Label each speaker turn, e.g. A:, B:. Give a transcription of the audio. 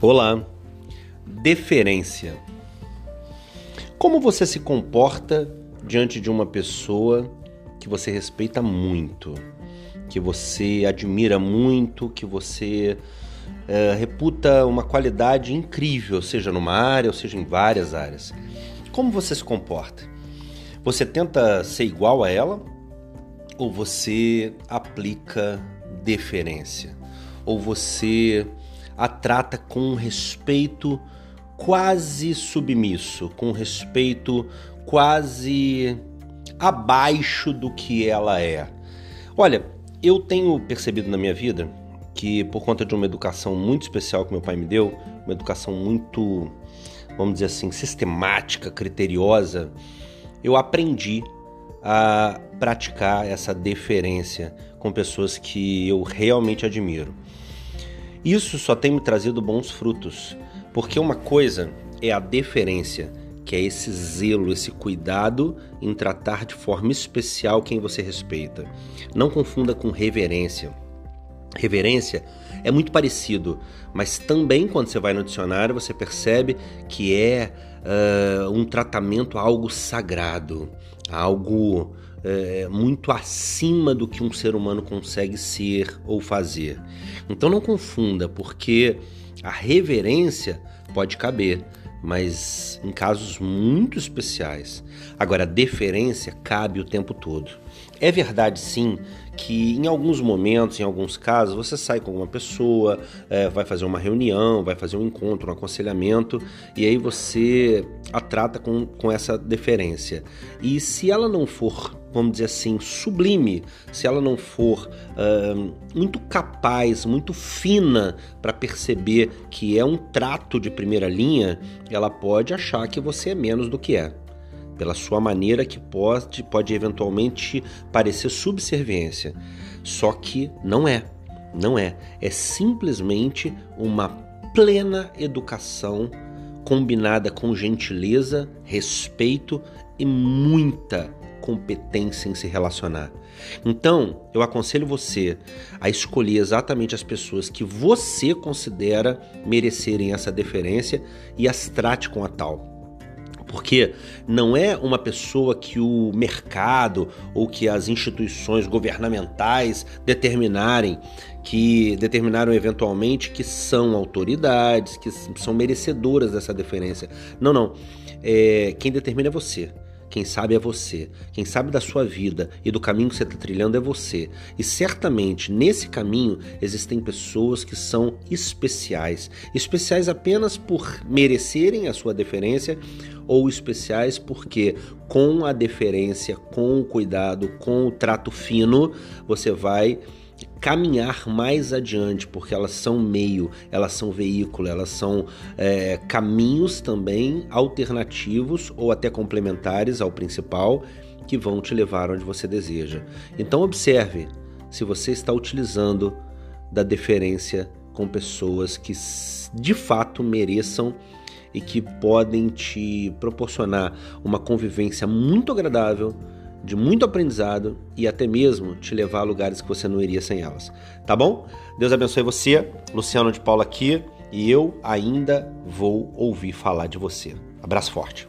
A: Olá, deferência. Como você se comporta diante de uma pessoa que você respeita muito, que você admira muito, que você é, reputa uma qualidade incrível, seja numa área ou seja em várias áreas? Como você se comporta? Você tenta ser igual a ela ou você aplica deferência? Ou você a trata com respeito quase submisso, com respeito quase abaixo do que ela é. Olha, eu tenho percebido na minha vida que por conta de uma educação muito especial que meu pai me deu, uma educação muito, vamos dizer assim, sistemática, criteriosa, eu aprendi a praticar essa deferência com pessoas que eu realmente admiro. Isso só tem me trazido bons frutos, porque uma coisa é a deferência, que é esse zelo, esse cuidado em tratar de forma especial quem você respeita. Não confunda com reverência. Reverência é muito parecido, mas também quando você vai no dicionário você percebe que é uh, um tratamento a algo sagrado, algo é, muito acima do que um ser humano consegue ser ou fazer. Então não confunda, porque a reverência pode caber, mas em casos muito especiais. Agora, a deferência cabe o tempo todo. É verdade, sim, que em alguns momentos, em alguns casos, você sai com alguma pessoa, é, vai fazer uma reunião, vai fazer um encontro, um aconselhamento, e aí você a trata com, com essa deferência. E se ela não for vamos dizer assim, sublime, se ela não for uh, muito capaz, muito fina para perceber que é um trato de primeira linha, ela pode achar que você é menos do que é. Pela sua maneira que pode, pode eventualmente parecer subserviência. Só que não é. Não é. É simplesmente uma plena educação combinada com gentileza, respeito e muita competência em se relacionar. Então, eu aconselho você a escolher exatamente as pessoas que você considera merecerem essa deferência e as trate com a tal. Porque não é uma pessoa que o mercado ou que as instituições governamentais determinarem que determinaram eventualmente que são autoridades, que são merecedoras dessa deferência. Não, não. É, quem determina é você. Quem sabe é você. Quem sabe da sua vida e do caminho que você está trilhando é você. E certamente nesse caminho existem pessoas que são especiais. Especiais apenas por merecerem a sua deferência ou especiais porque com a deferência, com o cuidado, com o trato fino, você vai caminhar mais adiante, porque elas são meio, elas são veículo, elas são é, caminhos também alternativos ou até complementares ao principal que vão te levar onde você deseja. Então observe se você está utilizando da deferência com pessoas que de fato mereçam e que podem te proporcionar uma convivência muito agradável de muito aprendizado e até mesmo te levar a lugares que você não iria sem elas. Tá bom? Deus abençoe você, Luciano de Paula aqui, e eu ainda vou ouvir falar de você. Abraço forte.